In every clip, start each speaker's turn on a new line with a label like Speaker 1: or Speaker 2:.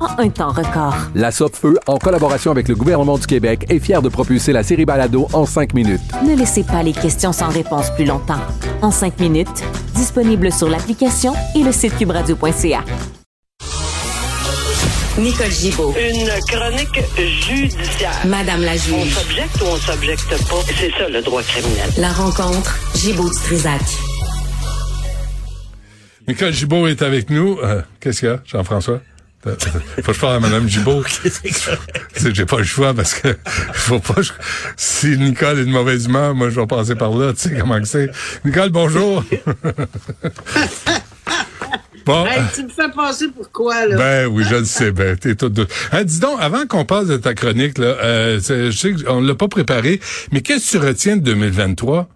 Speaker 1: en un temps record.
Speaker 2: La Feu, en collaboration avec le gouvernement du Québec, est fière de propulser la série Balado en cinq minutes.
Speaker 1: Ne laissez pas les questions sans réponse plus longtemps. En cinq minutes, disponible sur l'application et le site cubradio.ca. Nicole Gibaud.
Speaker 3: Une chronique judiciaire.
Speaker 1: Madame la
Speaker 3: On
Speaker 1: juge.
Speaker 3: s'objecte ou on s'objecte pas? C'est ça le droit criminel.
Speaker 1: La rencontre, Gibaud-Strisac.
Speaker 4: Nicole Gibault est avec nous. Euh, Qu'est-ce qu'il y a, Jean-François? Faut que je parle à Mme Gibault. C'est- J'ai pas le choix parce que faut pas. je- Si Nicole est de mauvaise humeur, moi je vais passer par là. Tu sais comment que c'est. Nicole, bonjour. bon.
Speaker 5: Hey, tu me fais passer pour quoi, là?
Speaker 4: Ben oui, je le sais. Ben, t'es tout de... Hein, dis donc, avant qu'on passe de ta chronique, là, euh, je sais qu'on l'a pas préparé, mais qu'est-ce que tu retiens de 2023?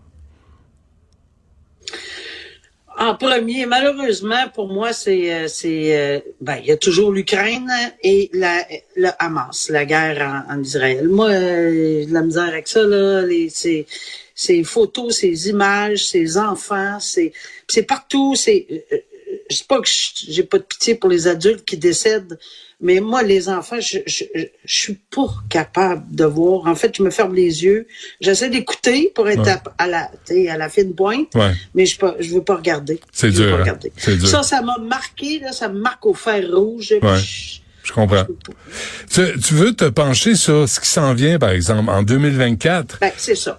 Speaker 5: En premier, malheureusement, pour moi, c'est, euh, c'est, euh, ben, il y a toujours l'Ukraine et la, le Hamas, la guerre en, Israël. Moi, euh, de la misère avec ça, là, les, ces, ces photos, ces images, ces enfants, c'est, c'est partout, c'est, je sais pas que je- j'ai pas de pitié pour les adultes qui décèdent, mais moi, les enfants, je, je, je, suis pas capable de voir. En fait, je me ferme les yeux. J'essaie d'écouter pour être
Speaker 4: Ouais.
Speaker 5: à, à la, tu sais, à la fine pointe,
Speaker 4: Ouais.
Speaker 5: mais je ne je veux pas regarder.
Speaker 4: C'est
Speaker 5: Je veux
Speaker 4: dur,
Speaker 5: pas
Speaker 4: hein?
Speaker 5: regarder.
Speaker 4: C'est dur.
Speaker 5: Ça, ça m'a marqué, là, ça me marque au fer rouge.
Speaker 4: Ouais.
Speaker 5: Je-
Speaker 4: Je comprends. Tu, tu veux te pencher sur ce qui s'en vient, par exemple, en 2024?
Speaker 5: Ben, c'est ça.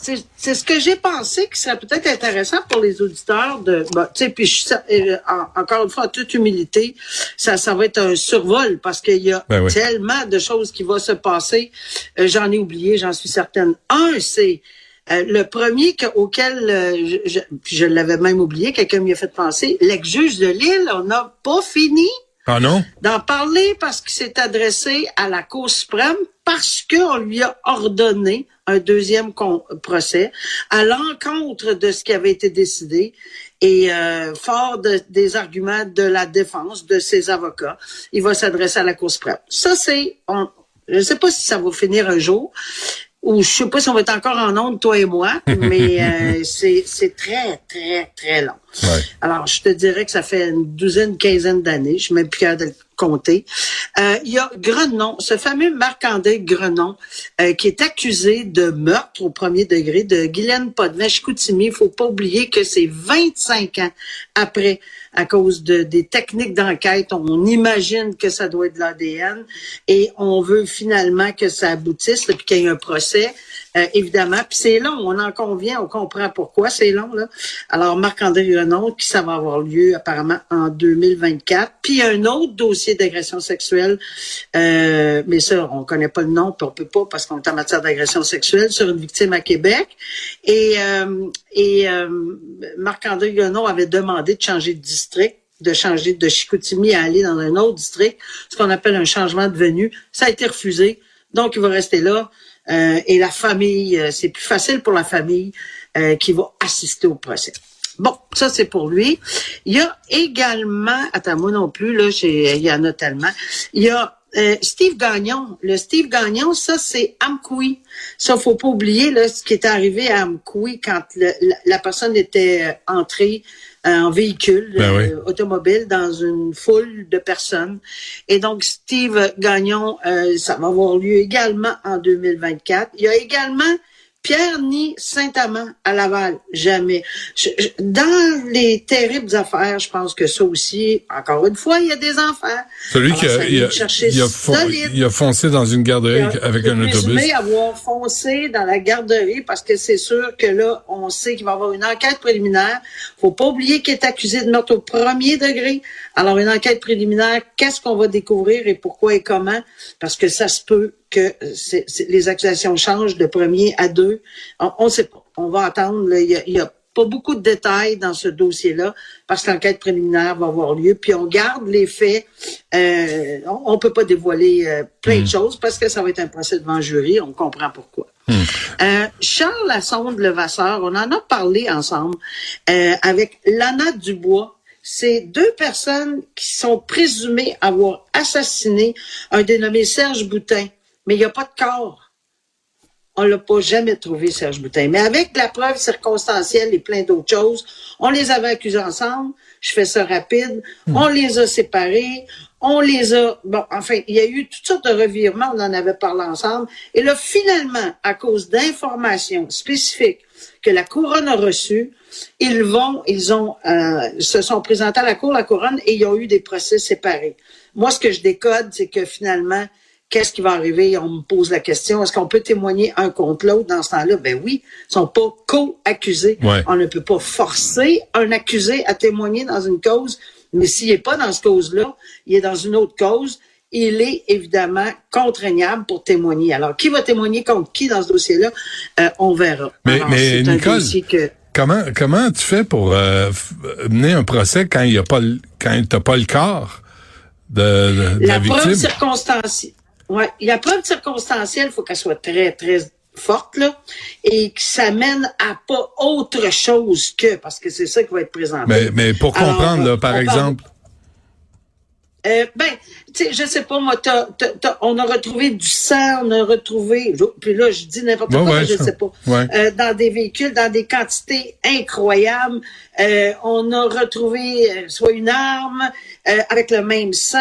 Speaker 5: C'est c'est ce que j'ai pensé qui serait peut-être intéressant pour les auditeurs de, ben, tu sais, puis je- euh, en- encore une fois, en toute humilité, ça, ça va être un survol parce qu'il y a
Speaker 4: Ben oui.
Speaker 5: tellement de choses qui vont se passer. Euh, j'en ai oublié, j'en suis certaine. Un, c'est euh, le premier que- auquel euh, je, je, puis je l'avais même oublié, quelqu'un m'y a fait penser, l'ex-juge de Lille, on n'a pas fini
Speaker 4: Ah non?
Speaker 5: d'en parler parce qu'il s'est adressé à la Cour suprême parce qu'on lui a ordonné un deuxième procès à l'encontre de ce qui avait été décidé et euh, fort de- des arguments de la défense de ses avocats, il va s'adresser à la Cour suprême. Ça, c'est... on- Je ne sais pas si ça va finir un jour ou je sais pas si on va être encore en onde, toi et moi, mais euh, c'est c'est très, très, très long.
Speaker 4: Ouais.
Speaker 5: Alors, je te dirais que ça fait une douzaine, quinzaine d'années. Je suis même plus capable de Euh, il y a Grenon, ce fameux Marc-André Grenon, euh, qui est accusé de meurtre au premier degré de Guylaine Podvin-Chicoutimi. Il faut pas oublier que c'est 25 ans après, à cause de, des techniques d'enquête. On imagine que ça doit être de l'ADN et on veut finalement que ça aboutisse, puis qu'il y ait un procès. Euh, évidemment. Puis c'est long, on en convient, on comprend pourquoi c'est long. Là. Alors, Marc-André Renaud, qui ça va avoir lieu apparemment en 2024. Puis un autre dossier d'agression sexuelle, euh, mais ça, on connaît pas le nom, puis on peut pas parce qu'on est en matière d'agression sexuelle sur une victime à Québec. Et, euh, et euh, Marc-André Renaud avait demandé de changer de district de changer de Chicoutimi à aller dans un autre district, ce qu'on appelle un changement de venue. Ça a été refusé, donc il va rester là. Euh, et la famille, euh, c'est plus facile pour la famille euh, qui va assister au procès. Bon, ça c'est pour lui. Il y a également, attends moi non plus là, il y en a tellement. Il y a euh, Steve Gagnon. Le Steve Gagnon, ça c'est Amkoui. Ça faut pas oublier là ce qui est arrivé à Amkoui quand la, personne était euh, entrée en véhicule
Speaker 4: Ben oui.
Speaker 5: euh, automobile dans une foule de personnes. Et donc, Steve Gagnon, euh, ça va avoir lieu également en 2024. Il y a également Pierre ni Saint-Amand à Laval, jamais. dans les terribles affaires, je pense que ça aussi, encore une fois, il y a des enfants.
Speaker 4: Celui qui a, il a, foncé dans une garderie avec un autobus.
Speaker 5: avoir foncé dans la garderie parce que c'est sûr que là, on sait qu'il va y avoir une enquête préliminaire. Faut pas oublier qu'il est accusé de meurtre au premier degré. Alors, une enquête préliminaire, qu'est-ce qu'on va découvrir et pourquoi et comment? Parce que ça se peut que les accusations changent de premier à deux. On ne sait pas. On va attendre. Il y a, pas beaucoup de détails dans ce dossier-là parce que l'enquête préliminaire va avoir lieu. Puis on garde les faits. Euh, on, ne peut pas dévoiler euh, plein de hmm. choses parce que ça va être un procès devant jury. On comprend pourquoi. Hmm. Euh, Charles Lassonde Levasseur, on en a parlé ensemble avec Lana Dubois c'est deux personnes qui sont présumées avoir assassiné un dénommé Serge Boutin mais il n'y a pas de corps. On l'a pas jamais trouvé, Serge Boutin. Mais avec la preuve circonstancielle et plein d'autres choses, on les avait accusés ensemble. Je fais ça rapide. Hmm. On les a séparés. On les a, bon, enfin, il y a eu toutes sortes de revirements, on en avait parlé ensemble. Et là, finalement, à cause d'informations spécifiques que la couronne a reçues, ils vont, ils ont, euh, se sont présentés à la cour, la couronne, et il y a eu des procès séparés. Moi, ce que je décode, c'est que finalement, qu'est-ce qui va arriver? On me pose la question, est-ce qu'on peut témoigner un contre l'autre dans ce temps-là? Ben oui, ils sont pas co-accusés. On ne peut pas forcer un accusé à témoigner dans une cause, mais s'il n'est pas dans cette cause-là, il est dans une autre cause, il est évidemment contraignable pour témoigner. Alors, qui va témoigner contre qui dans ce dossier-là? Euh, on verra.
Speaker 4: Mais, mais Nicole, comment, comment tu fais pour euh, mener un procès quand il y a pas quand t'as pas le corps de, de,
Speaker 5: la,
Speaker 4: la
Speaker 5: preuve circonstancielle Ouais, la preuve circonstancielle, il faut qu'elle soit très, très forte, là, et que ça mène à pas autre chose que, parce que c'est ça qui va être présenté.
Speaker 4: Mais, mais pour comprendre, là, par exemple.
Speaker 5: Euh, ben, sais, je sais pas, moi, on a retrouvé du sang, on a retrouvé, puis là, je dis n'importe quoi, je sais pas, euh, dans des véhicules, dans des quantités incroyables. Euh, on a retrouvé euh, soit une arme avec le même sang,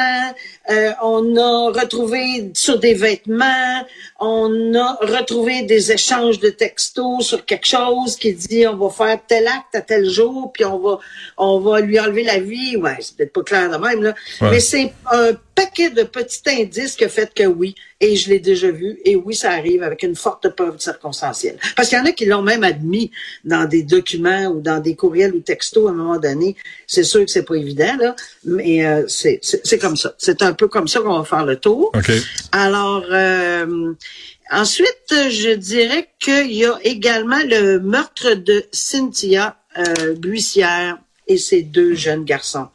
Speaker 5: on a retrouvé sur des vêtements, on a retrouvé des échanges de textos sur quelque chose qui dit on va faire tel acte à tel jour, puis on va on va lui enlever la vie. Ouais, c'est peut-être pas clair de même là, mais c'est un paquet de petits indices qui fait que oui, et je l'ai déjà vu, et oui, ça arrive avec une forte preuve circonstancielle. Parce qu'il y en a qui l'ont même admis dans des documents ou dans des courriels ou textos à un moment donné. C'est sûr que c'est pas évident, là, mais euh, c'est comme ça. C'est un peu comme ça qu'on va faire le tour. Alors, euh, ensuite, je dirais qu'il y a également le meurtre de Cynthia euh, Buissière et ses deux jeunes garçons.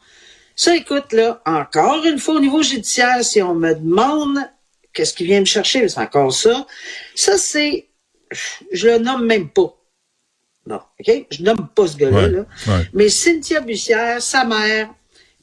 Speaker 5: Ça, écoute, là, encore une fois, au niveau judiciaire, si on me demande qu'est-ce qui vient me chercher, c'est encore ça. Ça, c'est, je le nomme même pas. Non, OK? Je nomme pas ce gars-là. Mais Cynthia Bussière, sa mère,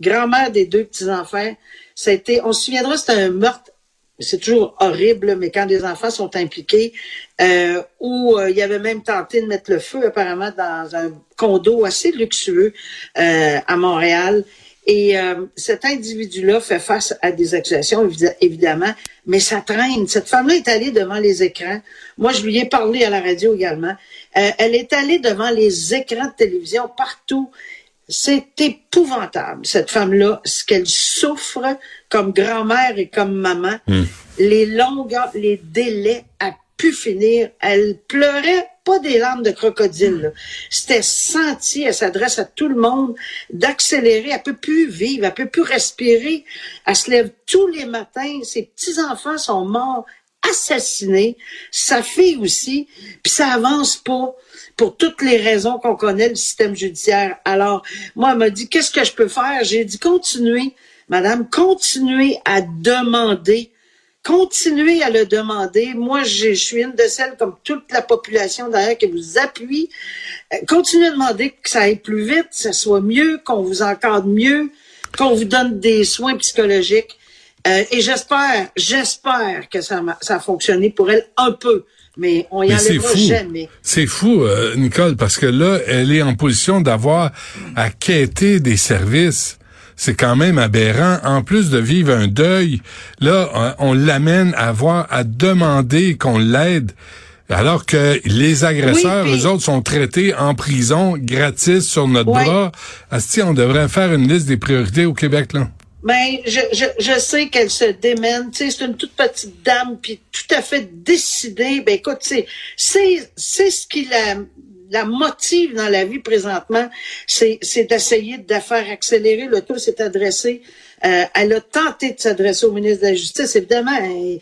Speaker 5: grand-mère des deux petits-enfants, ça a été, on se souviendra, c'était un meurtre c'est toujours horrible, mais quand des enfants sont impliqués, euh, où euh, il y avait même tenté de mettre le feu apparemment dans un condo assez luxueux euh, à Montréal. Et euh, cet individu-là fait face à des accusations, évidemment, mais ça traîne. Cette femme-là est allée devant les écrans. Moi, je lui ai parlé à la radio également. Euh, elle est allée devant les écrans de télévision partout. C'est épouvantable, cette femme-là, ce qu'elle souffre comme grand-mère et comme maman. Hmm. Les longueurs, les délais à pu finir. Elle pleurait pas des larmes de crocodile. C'était senti, elle s'adresse à tout le monde, d'accélérer. Elle peut plus vivre, elle peut plus respirer. Elle se lève tous les matins. Ses petits-enfants sont morts, assassinés. Sa fille aussi. Puis ça avance pas pour toutes les raisons qu'on connaît le système judiciaire. Alors, moi, elle m'a dit, qu'est-ce que je peux faire? J'ai dit, continuez, madame, continuez à demander continuez à le demander. Moi, je, suis une de celles, comme toute la population d'ailleurs, qui vous appuie. Euh, continuez à demander que ça aille plus vite, que ça soit mieux, qu'on vous encadre mieux, qu'on vous donne des soins psychologiques. Euh, et j'espère, j'espère que ça, ça a fonctionné pour elle un peu. Mais on y enlèvera jamais.
Speaker 4: C'est fou, euh, Nicole, parce que là, elle est en position d'avoir à quêter des services c'est quand même aberrant. En plus de vivre un deuil, là, on l'amène à voir, à demander qu'on l'aide. Alors que les agresseurs,
Speaker 5: Oui, puis-
Speaker 4: eux autres, sont traités en prison gratis sur notre
Speaker 5: Ouais.
Speaker 4: bras. Asti, on devrait faire une liste des priorités au Québec, là.
Speaker 5: Ben, je, je, je sais qu'elle se démène. Tu sais, c'est une toute petite dame, puis tout à fait décidée. Ben, écoute, c'est, c'est, c'est ce qui la, la motive dans la vie présentement. C'est, d'essayer de faire accélérer le tout. C'est adressé. Euh, elle a tenté de s'adresser au ministre de la Justice. Évidemment, hein,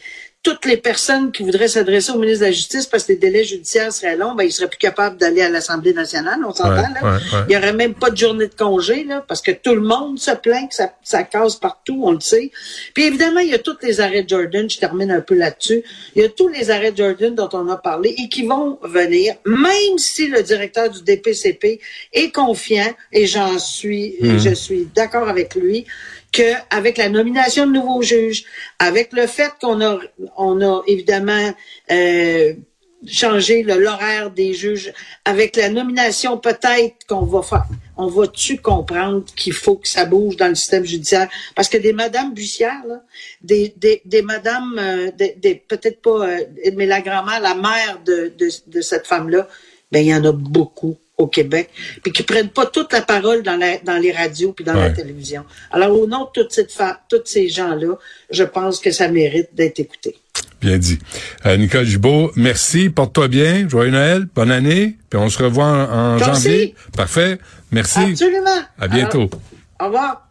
Speaker 5: toutes les personnes qui voudraient s'adresser au ministre de la Justice parce que les délais judiciaires seraient longs, ben, ils seraient plus capables d'aller à l'Assemblée nationale, on s'entend,
Speaker 4: Ouais,
Speaker 5: là.
Speaker 4: ouais, ouais.
Speaker 5: Il y aurait même pas de journée de congé, là, parce que tout le monde se plaint que ça, ça casse partout, on le sait. Puis évidemment, il y a tous les arrêts de Jordan, je termine un peu là-dessus. Il y a tous les arrêts de Jordan dont on a parlé et qui vont venir, même si le directeur du DPCP est confiant, et j'en suis, et je suis d'accord avec lui, que avec la nomination de nouveaux juges, avec le fait qu'on a, on a évidemment euh, changé l'horaire des juges, avec la nomination peut-être qu'on va faire, on va-tu comprendre qu'il faut que ça bouge dans le système judiciaire? Parce que des madames bussières, là, des, des, des madames, euh, des- peut-être pas, euh, mais la grand-mère, la mère de, de, de cette femme-là, ben il y en a beaucoup au Québec, puis qui prennent pas toute la parole dans, la, dans les radios puis dans la télévision. Alors au nom de toute cette tous ces gens-là, je pense que ça mérite d'être écouté.
Speaker 4: Bien dit. Euh, Nicole Gibault, merci. Porte-toi bien. Joyeux Noël. Bonne année. Puis on se revoit en, janvier. Parfait. Merci.
Speaker 5: Absolument.
Speaker 4: À bientôt.
Speaker 5: Alors, au revoir.